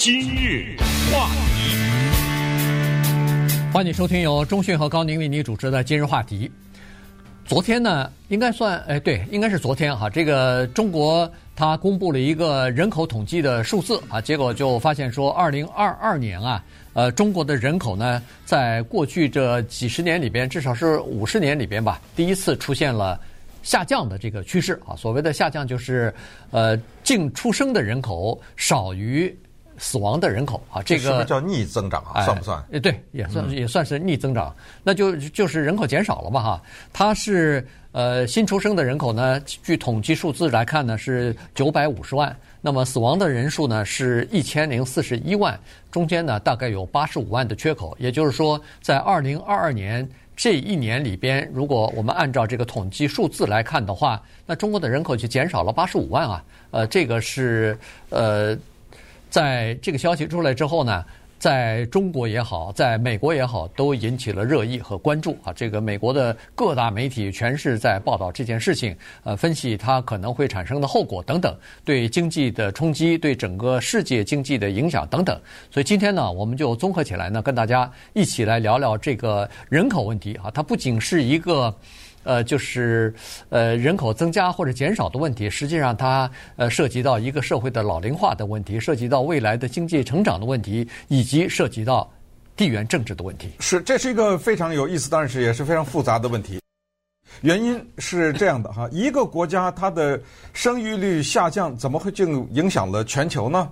今日话题，欢迎收听由中讯和高宁为你主持的《今日话题》。昨天呢，应该算哎，对，应该是昨天哈。这个中国它公布了一个人口统计的数字啊，结果就发现说，二零二二年啊，呃，中国的人口呢，在过去这几十年里边，至少是五十年里边吧，第一次出现了下降的这个趋势啊。所谓的下降，就是呃，净出生的人口少于。死亡的人口啊，这个是不是叫逆增长啊？算不算？哎，对，也算也算是逆增长，那就就是人口减少了嘛哈。它是呃新出生的人口呢，据统计数字来看呢是九百五十万，那么死亡的人数呢是一千零四十一万，中间呢大概有八十五万的缺口。也就是说，在二零二二年这一年里边，如果我们按照这个统计数字来看的话，那中国的人口就减少了八十五万啊。呃，这个是呃。在这个消息出来之后呢，在中国也好，在美国也好，都引起了热议和关注啊。这个美国的各大媒体全是在报道这件事情，呃，分析它可能会产生的后果等等，对经济的冲击，对整个世界经济的影响等等。所以今天呢，我们就综合起来呢，跟大家一起来聊聊这个人口问题啊。它不仅是一个。呃，就是呃人口增加或者减少的问题，实际上它呃涉及到一个社会的老龄化的问题，涉及到未来的经济成长的问题，以及涉及到地缘政治的问题。是，这是一个非常有意思，但是也是非常复杂的问题。原因是这样的哈，一个国家它的生育率下降，怎么会就影响了全球呢？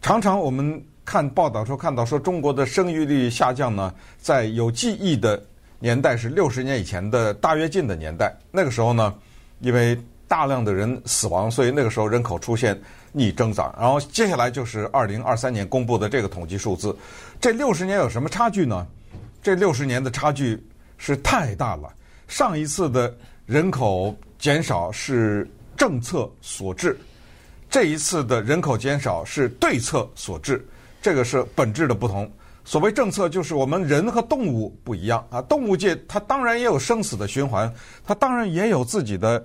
常常我们看报道说看到说中国的生育率下降呢，在有记忆的。年代是六十年以前的大跃进的年代，那个时候呢，因为大量的人死亡，所以那个时候人口出现逆增长。然后接下来就是二零二三年公布的这个统计数字，这六十年有什么差距呢？这六十年的差距是太大了。上一次的人口减少是政策所致，这一次的人口减少是对策所致，这个是本质的不同。所谓政策，就是我们人和动物不一样啊。动物界它当然也有生死的循环，它当然也有自己的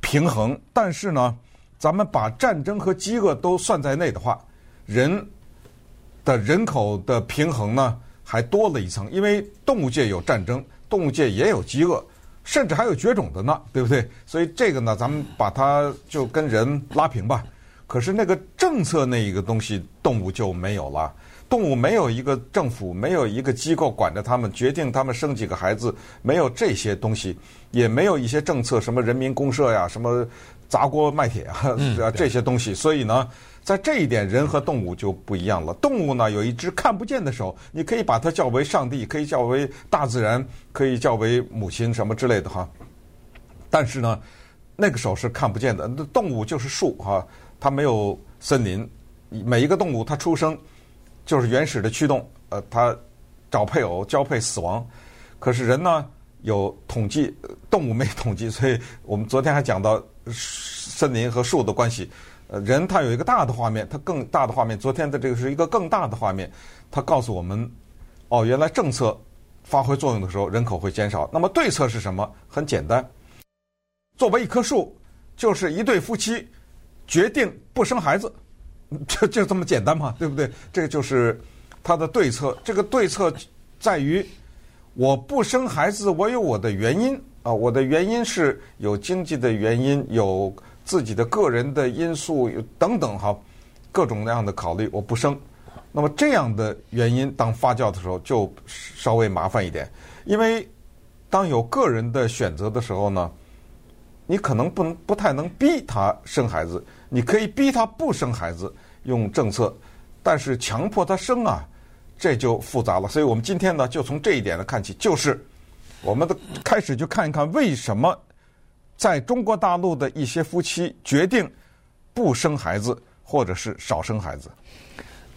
平衡。但是呢，咱们把战争和饥饿都算在内的话，人的人口的平衡呢还多了一层。因为动物界有战争，动物界也有饥饿，甚至还有绝种的呢，对不对？所以这个呢，咱们把它就跟人拉平吧。可是那个政策那一个东西，动物就没有了。动物没有一个政府，没有一个机构管着他们，决定他们生几个孩子，没有这些东西，也没有一些政策，什么人民公社呀，什么砸锅卖铁啊，嗯、这些东西。所以呢，在这一点，人和动物就不一样了。动物呢，有一只看不见的手，你可以把它叫为上帝，可以叫为大自然，可以叫为母亲什么之类的哈。但是呢，那个手是看不见的。那动物就是树哈，它没有森林，每一个动物它出生。就是原始的驱动，呃，他找配偶、交配、死亡。可是人呢，有统计，动物没统计，所以我们昨天还讲到森林和树的关系。呃，人他有一个大的画面，他更大的画面。昨天的这个是一个更大的画面，他告诉我们，哦，原来政策发挥作用的时候，人口会减少。那么对策是什么？很简单，作为一棵树，就是一对夫妻决定不生孩子。就就这么简单嘛，对不对？这个就是他的对策。这个对策在于，我不生孩子，我有我的原因啊。我的原因是有经济的原因，有自己的个人的因素，等等哈，各种各样的考虑，我不生。那么这样的原因当发酵的时候，就稍微麻烦一点，因为当有个人的选择的时候呢，你可能不能不太能逼他生孩子。你可以逼他不生孩子，用政策，但是强迫他生啊，这就复杂了。所以我们今天呢，就从这一点来看起，就是我们的开始就看一看为什么在中国大陆的一些夫妻决定不生孩子，或者是少生孩子。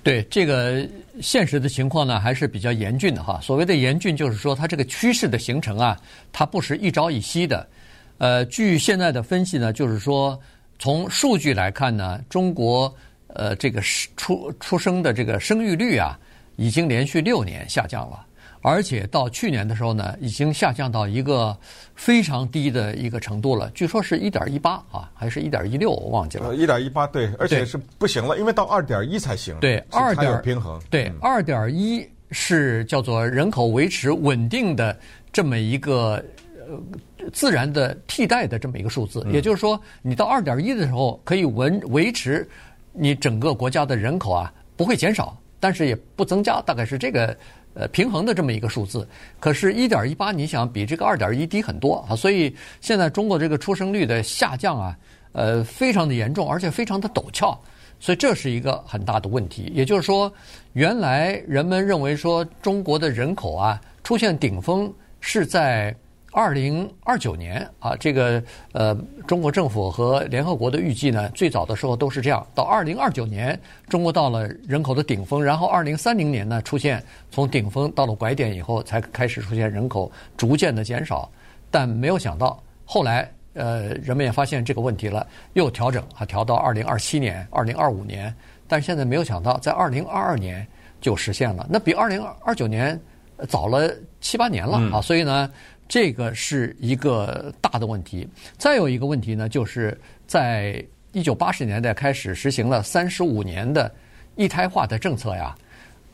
对这个现实的情况呢，还是比较严峻的哈。所谓的严峻，就是说它这个趋势的形成啊，它不是一朝一夕的。呃，据现在的分析呢，就是说。从数据来看呢，中国呃这个出出生的这个生育率啊，已经连续六年下降了，而且到去年的时候呢，已经下降到一个非常低的一个程度了，据说是一点一八啊，还是一点一六，我忘记了。一点一八对，而且是不行了，因为到二点一才行。对，二点平衡。对，二点一是叫做人口维持稳定的这么一个呃自然的替代的这么一个数字，嗯、也就是说，你到二点一的时候可以维维持你整个国家的人口啊不会减少，但是也不增加，大概是这个。呃，平衡的这么一个数字，可是一点一八你想比这个二点一低很多啊，所以现在中国这个出生率的下降啊，呃，非常的严重，而且非常的陡峭，所以这是一个很大的问题。也就是说，原来人们认为说中国的人口啊出现顶峰是在。二零二九年啊，这个呃，中国政府和联合国的预计呢，最早的时候都是这样，到二零二九年，中国到了人口的顶峰，然后二零三零年呢，出现从顶峰到了拐点以后，才开始出现人口逐渐的减少。但没有想到，后来呃，人们也发现这个问题了，又调整啊，调到二零二七年、二零二五年，但现在没有想到，在二零二二年就实现了，那比二零二九年早了七八年了啊，所以呢。这个是一个大的问题。再有一个问题呢，就是在一九八十年代开始实行了三十五年的一胎化的政策呀，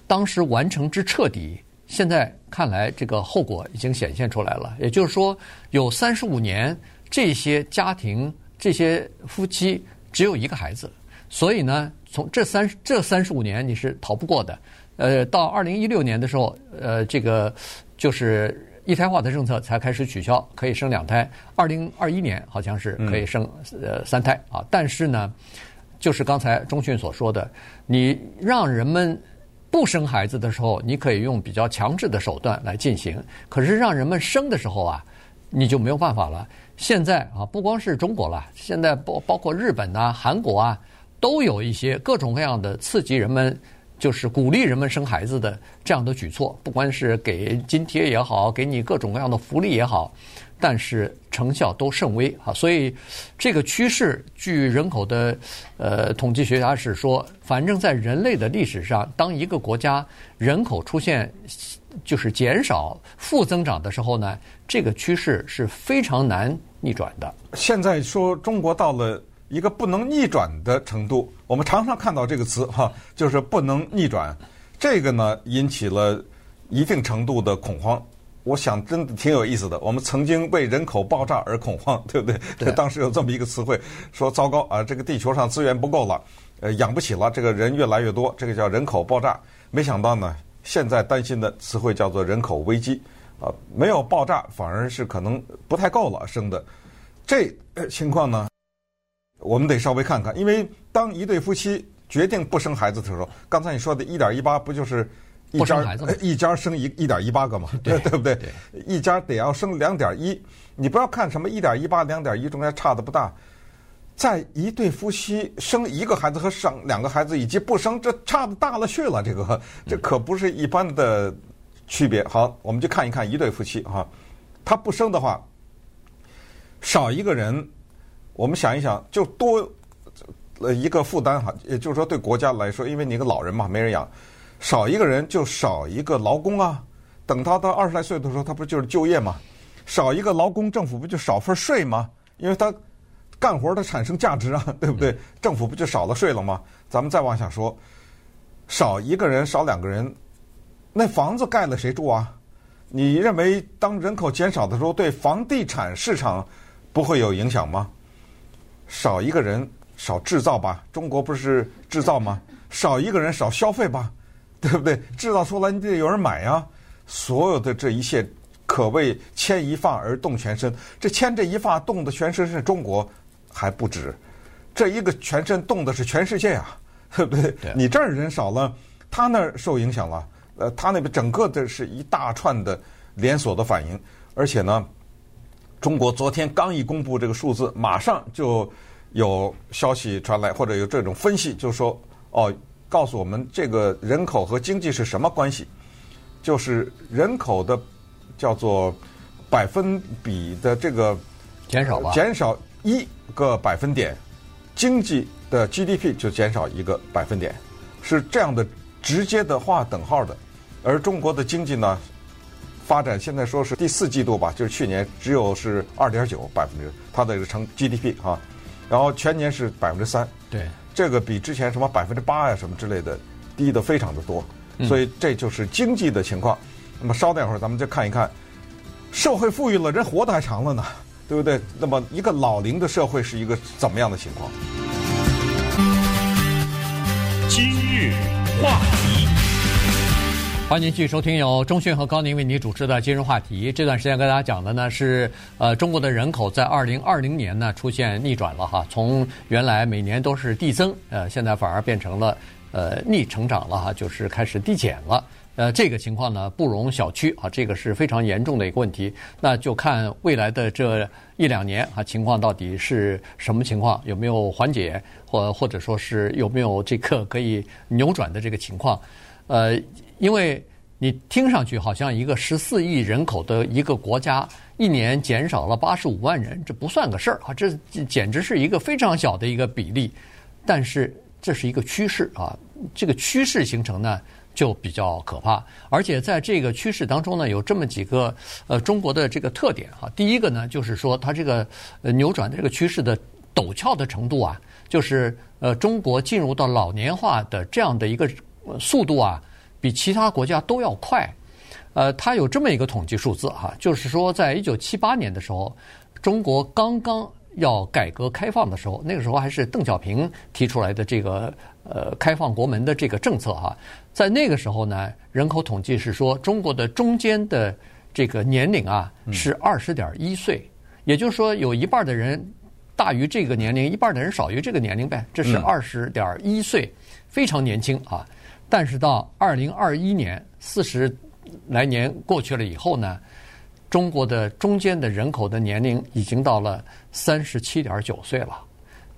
当时完成之彻底，现在看来这个后果已经显现出来了。也就是说，有三十五年，这些家庭、这些夫妻只有一个孩子，所以呢，从这三这三十五年你是逃不过的。呃，到二零一六年的时候，呃，这个就是。一胎化的政策才开始取消，可以生两胎。二零二一年好像是可以生呃三胎啊，但是呢，就是刚才钟迅所说的，你让人们不生孩子的时候，你可以用比较强制的手段来进行；可是让人们生的时候啊，你就没有办法了。现在啊，不光是中国了，现在包包括日本呐、韩国啊，都有一些各种各样的刺激人们。就是鼓励人们生孩子的这样的举措，不管是给津贴也好，给你各种各样的福利也好，但是成效都甚微啊。所以这个趋势，据人口的呃统计学家是说，反正在人类的历史上，当一个国家人口出现就是减少、负增长的时候呢，这个趋势是非常难逆转的。现在说中国到了。一个不能逆转的程度，我们常常看到这个词哈，就是不能逆转。这个呢，引起了一定程度的恐慌。我想真的挺有意思的。我们曾经为人口爆炸而恐慌，对不对？对。当时有这么一个词汇，说糟糕啊，这个地球上资源不够了，呃，养不起了，这个人越来越多，这个叫人口爆炸。没想到呢，现在担心的词汇叫做人口危机啊，没有爆炸，反而是可能不太够了生的。这情况呢？我们得稍微看看，因为当一对夫妻决定不生孩子的时候，刚才你说的一点一八不就是一家一家生一一点一八个嘛？对，对不对？对，一家得要生两点一，你不要看什么一点一八、两点一，中间差的不大。在一对夫妻生一个孩子和生两个孩子以及不生，这差的大了去了。这个这可不是一般的区别。好，我们就看一看一对夫妻哈，他不生的话，少一个人。我们想一想，就多呃一个负担哈，也就是说对国家来说，因为你一个老人嘛，没人养，少一个人就少一个劳工啊。等他到二十来岁的时候，他不就是就业吗？少一个劳工，政府不就少份税吗？因为他干活他产生价值啊，对不对？政府不就少了税了吗？咱们再往下说，少一个人，少两个人，那房子盖了谁住啊？你认为当人口减少的时候，对房地产市场不会有影响吗？少一个人，少制造吧。中国不是制造吗？少一个人，少消费吧，对不对？制造出来你得有人买呀。所有的这一切，可谓牵一发而动全身。这牵这一发动的全身是中国还不止，这一个全身动的是全世界啊，对不对？对你这儿人少了，他那儿受影响了。呃，他那边整个的是一大串的连锁的反应，而且呢。中国昨天刚一公布这个数字，马上就有消息传来，或者有这种分析，就说哦，告诉我们这个人口和经济是什么关系？就是人口的叫做百分比的这个减少吧，减少一个百分点，经济的 GDP 就减少一个百分点，是这样的直接的划等号的。而中国的经济呢，发展现在说是第四季度吧，就是去年只有是二点九百分之它的这个成 GDP 哈，然后全年是百分之三，对，这个比之前什么百分之八呀什么之类的低的非常的多，所以这就是经济的情况。那么稍等一会儿，咱们再看一看，社会富裕了，人活得还长了呢，对不对？那么一个老龄的社会是一个怎么样的情况？今日话题，欢迎继续收听由中讯和高宁为您主持的今日话题。这段时间跟大家讲的呢是，呃，中国的人口在二零二零年呢出现逆转了哈，从原来每年都是递增，呃，现在反而变成了呃逆成长了哈，就是开始递减了。呃，这个情况呢不容小觑啊，这个是非常严重的一个问题。那就看未来的这一两年啊，情况到底是什么情况，有没有缓解，或或者说是有没有这个可以扭转的这个情况？呃，因为你听上去好像一个十四亿人口的一个国家，一年减少了八十五万人，这不算个事儿啊，这简直是一个非常小的一个比例。但是这是一个趋势啊，这个趋势形成呢，就比较可怕，而且在这个趋势当中呢，有这么几个呃中国的这个特点哈。第一个呢，就是说它这个呃扭转的这个趋势的陡峭的程度啊，就是呃中国进入到老年化的这样的一个速度啊，比其他国家都要快。呃，它有这么一个统计数字哈，就是说在一九七八年的时候，中国刚刚要改革开放的时候，那个时候还是邓小平提出来的这个呃开放国门的这个政策哈。在那个时候呢，人口统计是说，中国的中间的这个年龄啊是二十点一岁，也就是说有一半的人大于这个年龄，一半的人少于这个年龄呗，这是二十点一岁，非常年轻啊。但是到二零二一年，四十来年过去了以后呢，中国的中间的人口的年龄已经到了三十七点九岁了，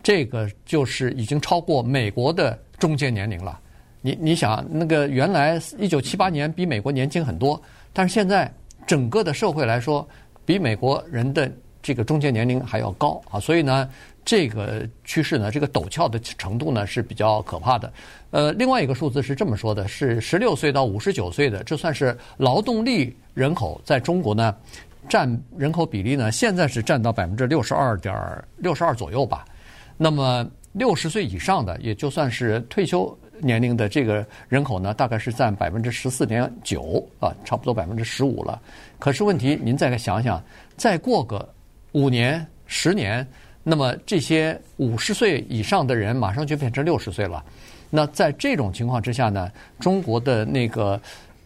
这个就是已经超过美国的中间年龄了。你你想那个原来一九七八年比美国年轻很多，但是现在整个的社会来说，比美国人的这个中间年龄还要高啊，所以呢，这个趋势呢，这个陡峭的程度呢是比较可怕的。呃，另外一个数字是这么说的，是十六岁到五十九岁的，这算是劳动力人口在中国呢占人口比例呢，现在是占到百分之六十二点六十二左右吧。那么六十岁以上的，也就算是退休。年龄的这个人口呢，大概是占百分之十四点九啊，差不多百分之十五了。可是问题，您再想想，再过个五年、十年，那么这些五十岁以上的人马上就变成六十岁了。那在这种情况之下呢，中国的那个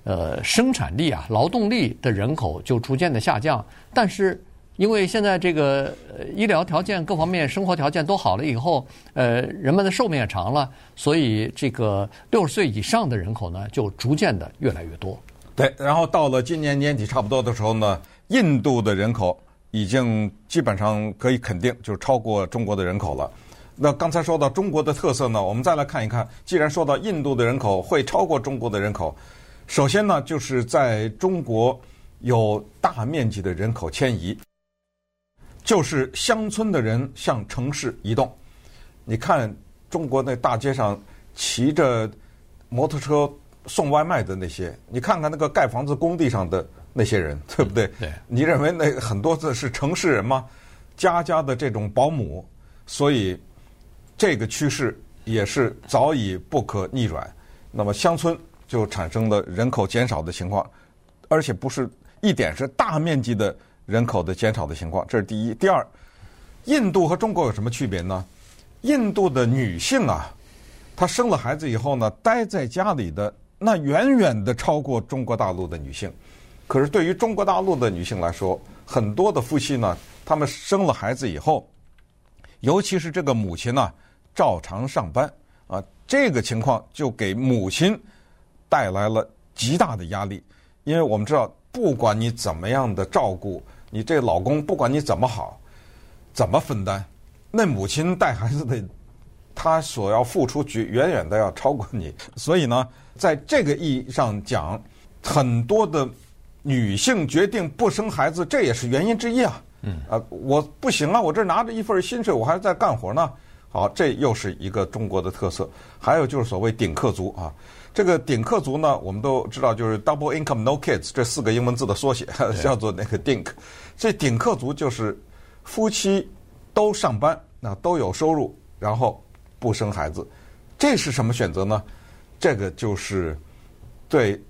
呃生产力啊、劳动力的人口就逐渐的下降，但是。因为现在这个医疗条件各方面生活条件都好了以后，呃，人们的寿命也长了，所以这个六十岁以上的人口呢，就逐渐的越来越多。对，然后到了今年年底差不多的时候呢，印度的人口已经基本上可以肯定就是超过中国的人口了。那刚才说到中国的特色呢，我们再来看一看。既然说到印度的人口会超过中国的人口，首先呢，就是在中国有大面积的人口迁移。就是乡村的人向城市移动，你看中国那大街上骑着摩托车送外卖的那些，你看看那个盖房子工地上的那些人，对不对？对。你认为那很多的是城市人吗？家家的这种保姆，所以这个趋势也是早已不可逆转。那么乡村就产生了人口减少的情况，而且不是一点，是大面积的。人口的减少的情况，这是第一。第二，印度和中国有什么区别呢？印度的女性啊，她生了孩子以后呢，待在家里的那远远的超过中国大陆的女性。可是对于中国大陆的女性来说，很多的夫妻呢，他们生了孩子以后，尤其是这个母亲呢，照常上班啊，这个情况就给母亲带来了极大的压力，因为我们知道，不管你怎么样的照顾。你这老公不管你怎么好，怎么分担，那母亲带孩子的，她所要付出远远远的要超过你。所以呢，在这个意义上讲，很多的女性决定不生孩子，这也是原因之一啊。嗯。啊，我不行啊，我这拿着一份薪水，我还在干活呢，好，这又是一个中国的特色。还有就是所谓顶客族啊，这个顶客族呢，我们都知道就是 double income no kids 这四个英文字的缩写，叫做那个 DINK。这顶客族就是夫妻都上班，那都有收入，然后不生孩子。这是什么选择呢？这个就是对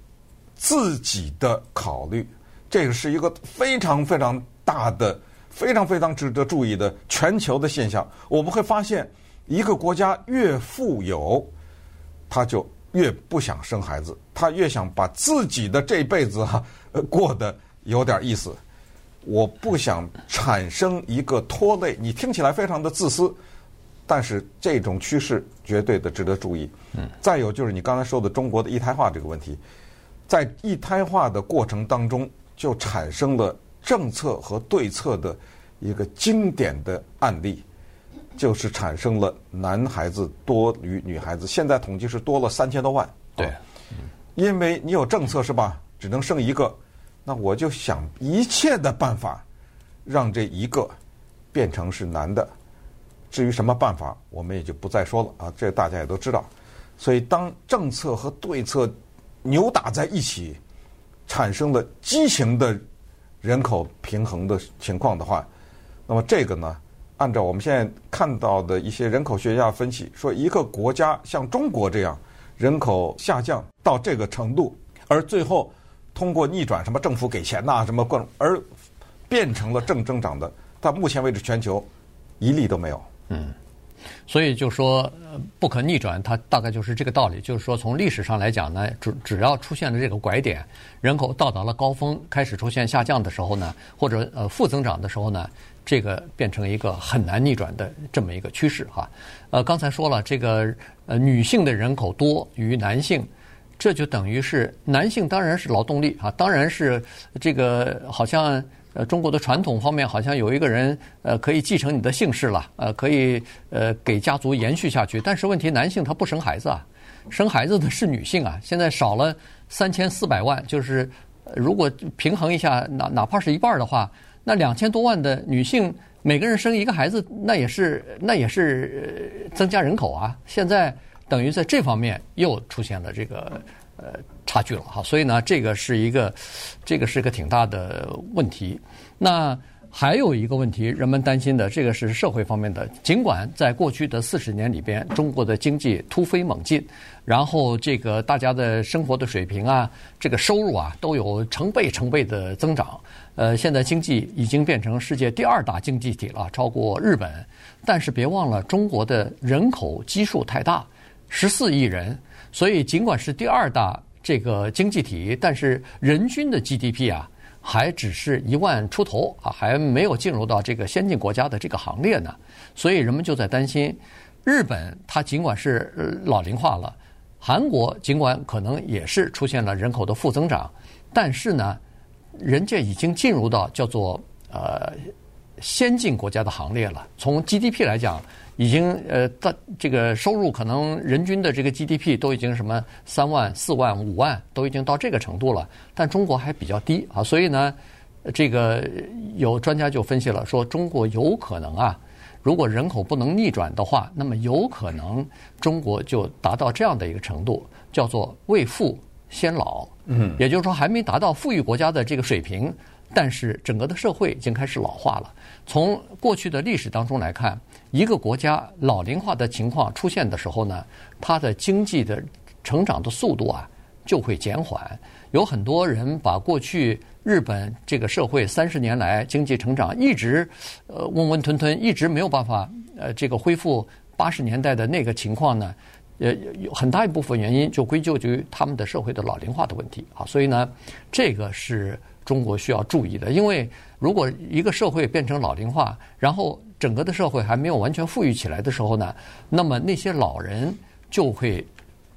自己的考虑。这个是一个非常非常大的。非常非常值得注意的全球的现象，我们会发现，一个国家越富有，他就越不想生孩子，他越想把自己的这辈子哈、啊、过得有点意思。我不想产生一个拖累，你听起来非常的自私，但是这种趋势绝对的值得注意。嗯，再有就是你刚才说的中国的一胎化这个问题，在一胎化的过程当中就产生了。政策和对策的一个经典的案例，就是产生了男孩子多于女孩子。现在统计是多了三千多万。对，因为你有政策是吧？只能生一个，那我就想一切的办法，让这一个变成是男的。至于什么办法，我们也就不再说了啊，这大家也都知道。所以，当政策和对策扭打在一起，产生了畸形的。人口平衡的情况的话，那么这个呢，按照我们现在看到的一些人口学家分析，说一个国家像中国这样人口下降到这个程度，而最后通过逆转什么政府给钱呐，什么各种而变成了正增长的，到目前为止全球一例都没有。嗯。所以就说不可逆转，它大概就是这个道理。就是说，从历史上来讲呢，只只要出现了这个拐点，人口到达了高峰，开始出现下降的时候呢，或者呃负增长的时候呢，这个变成一个很难逆转的这么一个趋势哈。呃，刚才说了，这个呃女性的人口多于男性，这就等于是男性当然是劳动力啊，当然是这个好像。呃，中国的传统方面好像有一个人，呃，可以继承你的姓氏了，呃，可以呃给家族延续下去。但是问题，男性他不生孩子啊，生孩子的是女性啊。现在少了三千四百万，就是如果平衡一下，哪哪怕是一半的话，那两千多万的女性每个人生一个孩子，那也是那也是增加人口啊。现在等于在这方面又出现了这个。呃，差距了哈，所以呢，这个是一个，这个是个挺大的问题。那还有一个问题，人们担心的，这个是社会方面的。尽管在过去的四十年里边，中国的经济突飞猛进，然后这个大家的生活的水平啊，这个收入啊，都有成倍成倍的增长。呃，现在经济已经变成世界第二大经济体了，超过日本。但是别忘了，中国的人口基数太大，十四亿人。所以，尽管是第二大这个经济体，但是人均的 GDP 啊，还只是一万出头啊，还没有进入到这个先进国家的这个行列呢。所以，人们就在担心，日本它尽管是老龄化了，韩国尽管可能也是出现了人口的负增长，但是呢，人家已经进入到叫做呃先进国家的行列了。从 GDP 来讲。已经呃，大这个收入可能人均的这个 GDP 都已经什么三万、四万、五万，都已经到这个程度了。但中国还比较低啊，所以呢，这个有专家就分析了，说中国有可能啊，如果人口不能逆转的话，那么有可能中国就达到这样的一个程度，叫做未富先老。嗯，也就是说还没达到富裕国家的这个水平，但是整个的社会已经开始老化了。从过去的历史当中来看。一个国家老龄化的情况出现的时候呢，它的经济的成长的速度啊就会减缓。有很多人把过去日本这个社会三十年来经济成长一直呃温温吞吞，一直没有办法呃这个恢复八十年代的那个情况呢，呃有很大一部分原因就归咎于他们的社会的老龄化的问题啊。所以呢，这个是中国需要注意的，因为如果一个社会变成老龄化，然后整个的社会还没有完全富裕起来的时候呢，那么那些老人就会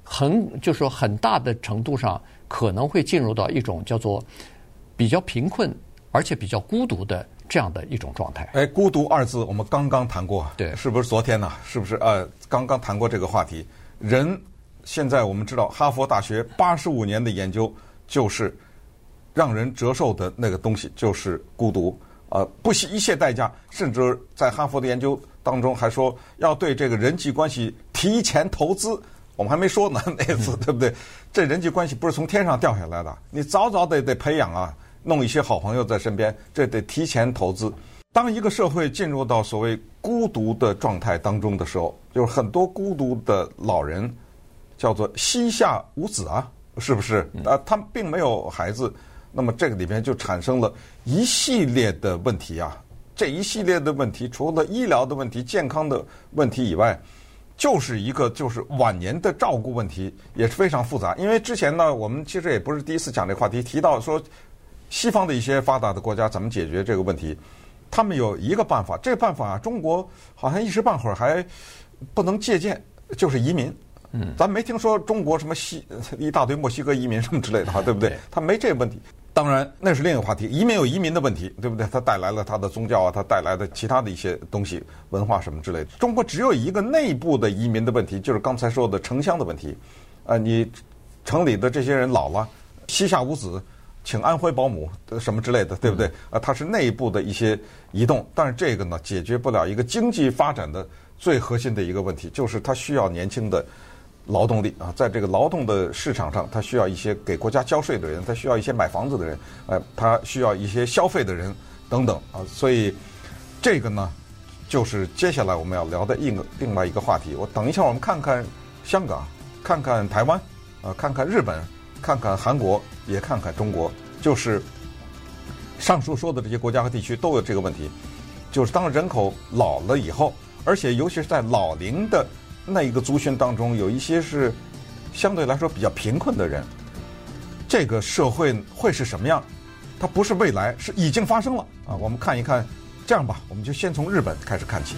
很，就是说很大的程度上可能会进入到一种叫做比较贫困而且比较孤独的这样的一种状态。哎，孤独二字我们刚刚谈过，对，是不是昨天呢？是不是呃，刚刚谈过这个话题？人现在我们知道，哈佛大学八十五年的研究就是让人折寿的那个东西就是孤独。呃，不惜一切代价，甚至在哈佛的研究当中还说要对这个人际关系提前投资。我们还没说呢，那次 对不对？这人际关系不是从天上掉下来的，你早早得得培养啊，弄一些好朋友在身边，这得提前投资。当一个社会进入到所谓孤独的状态当中的时候，就是很多孤独的老人，叫做膝下无子啊，是不是？啊，他们并没有孩子，那么这个里面就产生了一系列的问题啊。这一系列的问题，除了医疗的问题、健康的问题以外，就是一个就是晚年的照顾问题也是非常复杂。因为之前呢，我们其实也不是第一次讲这个话题，提到说西方的一些发达的国家怎么解决这个问题。他们有一个办法，这个办法中国好像一时半会儿还不能借鉴，就是移民。嗯，咱没听说中国什么西一大堆墨西哥移民什么之类的哈，对不对？他没这个问题。当然，那是另一个话题。移民有移民的问题，对不对？它带来了它的宗教啊，它带来的其他的一些东西、文化什么之类的。中国只有一个内部的移民的问题，就是刚才说的城乡的问题。呃，你城里的这些人老了，膝下无子。请安徽保姆什么之类的，对不对？啊，它是内部的一些移动，但是这个呢，解决不了一个经济发展的最核心的一个问题，就是它需要年轻的劳动力啊，在这个劳动的市场上，他需要一些给国家交税的人，他需要一些买房子的人，呃，他需要一些消费的人等等啊，所以这个呢，就是接下来我们要聊的一个另外一个话题。我等一下，我们看看香港，看看台湾，啊，看看日本。看看韩国，也看看中国，就是上述说的这些国家和地区都有这个问题，就是当人口老了以后，而且尤其是在老龄的那一个族群当中，有一些是相对来说比较贫困的人，这个社会会是什么样？它不是未来，是已经发生了啊！我们看一看，这样吧，我们就先从日本开始看起。